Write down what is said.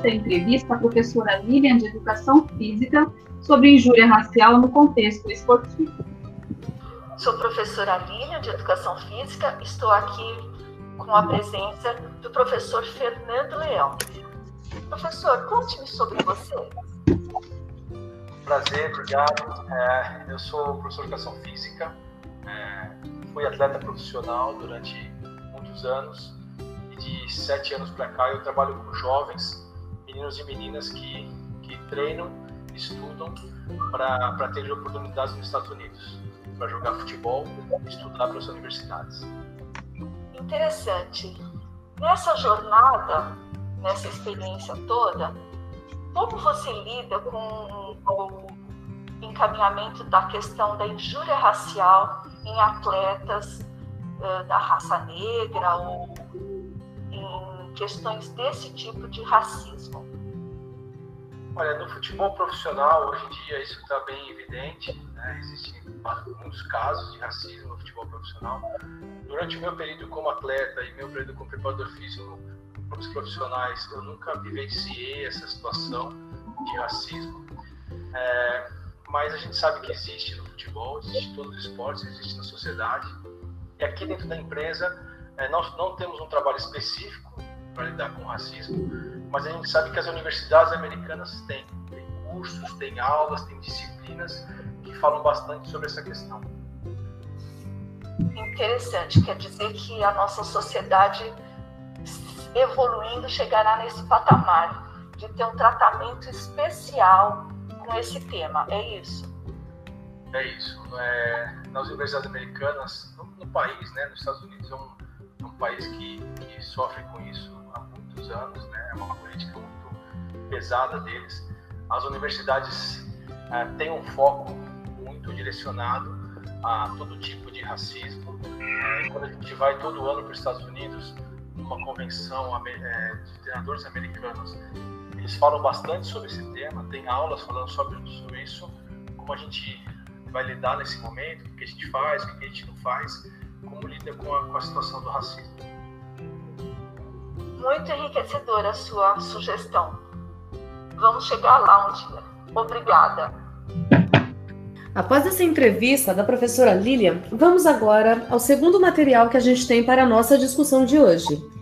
esta entrevista à professora Lilian de Educação Física sobre injúria racial no contexto esportivo. Sou professora Lilian de Educação Física, estou aqui com a presença do professor Fernando Leão. Professor, conte-me sobre você. Prazer, obrigado. É, eu sou professor de Educação Física, é, fui atleta profissional durante muitos anos e de sete anos para cá eu trabalho com jovens, meninos e meninas que, que treinam, estudam para ter oportunidades nos Estados Unidos, para jogar futebol estudar para as universidades. Interessante. Nessa jornada, nessa experiência toda, como você lida com o encaminhamento da questão da injúria racial em atletas uh, da raça negra ou questões desse tipo de racismo? Olha, no futebol profissional, hoje em dia, isso está bem evidente. Né? Existem muitos casos de racismo no futebol profissional. Durante o meu período como atleta e meu período como preparador físico os profissionais, eu nunca vivenciei essa situação de racismo. É, mas a gente sabe que existe no futebol, existe em todos os esportes, existe na sociedade. E aqui dentro da empresa, é, nós não temos um trabalho específico para lidar com o racismo, mas a gente sabe que as universidades americanas têm, têm cursos, têm aulas, têm disciplinas que falam bastante sobre essa questão. Interessante, quer dizer que a nossa sociedade evoluindo chegará nesse patamar de ter um tratamento especial com esse tema, é isso? É isso. É, nas universidades americanas, no, no, país, né, nos Estados Unidos é um, é um país que, que, sofre com isso anos, né, é uma política muito pesada deles. As universidades é, têm um foco muito direcionado a todo tipo de racismo. É, quando a gente vai todo ano para os Estados Unidos, numa convenção é, de treinadores americanos, eles falam bastante sobre esse tema, tem aulas falando sobre, sobre isso, como a gente vai lidar nesse momento, o que a gente faz, o que a gente não faz, como lida com a, com a situação do racismo. Muito enriquecedora a sua sugestão. Vamos chegar lá um dia. Obrigada. Após essa entrevista da professora Lilian, vamos agora ao segundo material que a gente tem para a nossa discussão de hoje